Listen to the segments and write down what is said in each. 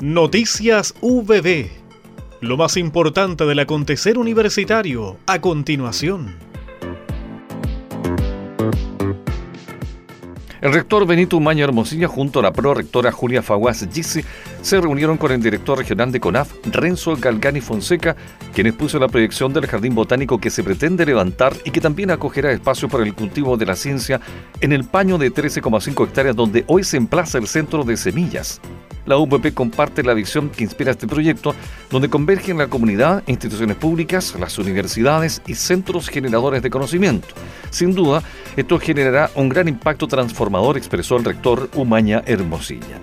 Noticias VB. Lo más importante del acontecer universitario a continuación. El rector Benito Umaña Hermosilla junto a la prorectora Julia Faguas Gisi se reunieron con el director regional de CONAF, Renzo Galgani Fonseca, quien expuso la proyección del jardín botánico que se pretende levantar y que también acogerá espacio para el cultivo de la ciencia en el paño de 13,5 hectáreas donde hoy se emplaza el centro de semillas la UPP comparte la visión que inspira este proyecto, donde convergen la comunidad, instituciones públicas, las universidades y centros generadores de conocimiento. Sin duda, esto generará un gran impacto transformador, expresó el rector Umaña Hermosilla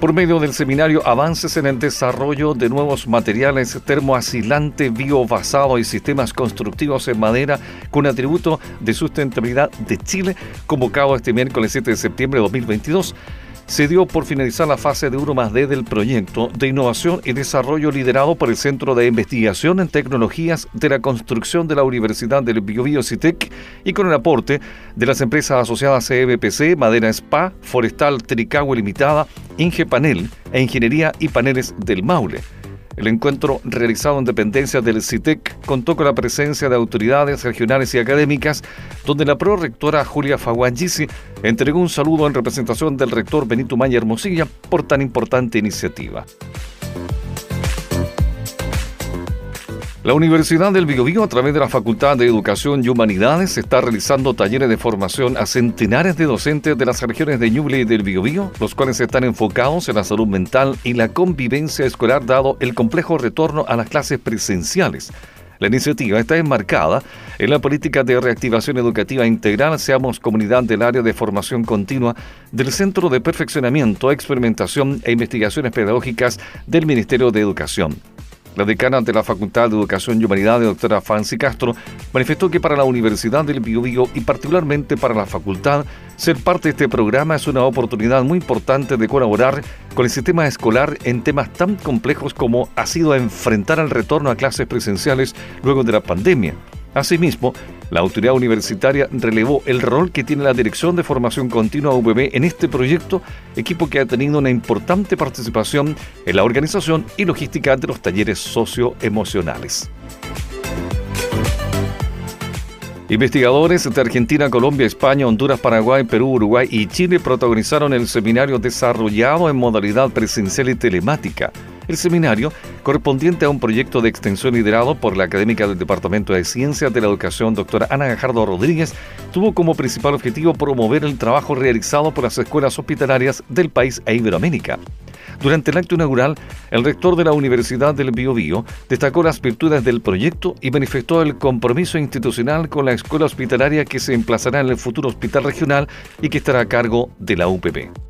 por medio del seminario Avances en el desarrollo de nuevos materiales termoasilante, biobasado y sistemas constructivos en madera con atributo de sustentabilidad de Chile, convocado este miércoles 7 de septiembre de 2022 se dio por finalizar la fase de 1 más D del proyecto de innovación y desarrollo liderado por el Centro de Investigación en Tecnologías de la Construcción de la Universidad del Biobío CITEC y con el aporte de las empresas asociadas CBPC, Madera Spa, Forestal Tricagua Limitada, Ingepanel e Ingeniería y Paneles del Maule. El encuentro realizado en dependencias del CITEC contó con la presencia de autoridades regionales y académicas, donde la prorectora Julia Faguangisi entregó un saludo en representación del rector Benito Maya Hermosilla por tan importante iniciativa. La Universidad del Biobío, a través de la Facultad de Educación y Humanidades, está realizando talleres de formación a centenares de docentes de las regiones de Ñuble y del Biobío, los cuales están enfocados en la salud mental y la convivencia escolar dado el complejo retorno a las clases presenciales. La iniciativa está enmarcada en la política de reactivación educativa integral Seamos Comunidad del Área de Formación Continua del Centro de Perfeccionamiento, Experimentación e Investigaciones Pedagógicas del Ministerio de Educación. La decana de la Facultad de Educación y Humanidades, doctora Fancy Castro, manifestó que para la Universidad del Biobío y particularmente para la facultad, ser parte de este programa es una oportunidad muy importante de colaborar con el sistema escolar en temas tan complejos como ha sido enfrentar el retorno a clases presenciales luego de la pandemia. Asimismo, la autoridad universitaria relevó el rol que tiene la Dirección de Formación Continua UPB en este proyecto, equipo que ha tenido una importante participación en la organización y logística de los talleres socioemocionales. Investigadores de Argentina, Colombia, España, Honduras, Paraguay, Perú, Uruguay y Chile protagonizaron el seminario desarrollado en modalidad presencial y telemática el seminario, correspondiente a un proyecto de extensión liderado por la académica del Departamento de Ciencias de la Educación, doctora Ana Gajardo Rodríguez, tuvo como principal objetivo promover el trabajo realizado por las escuelas hospitalarias del país e Iberoamérica. Durante el acto inaugural, el rector de la Universidad del Biobío destacó las virtudes del proyecto y manifestó el compromiso institucional con la escuela hospitalaria que se emplazará en el futuro hospital regional y que estará a cargo de la UPP.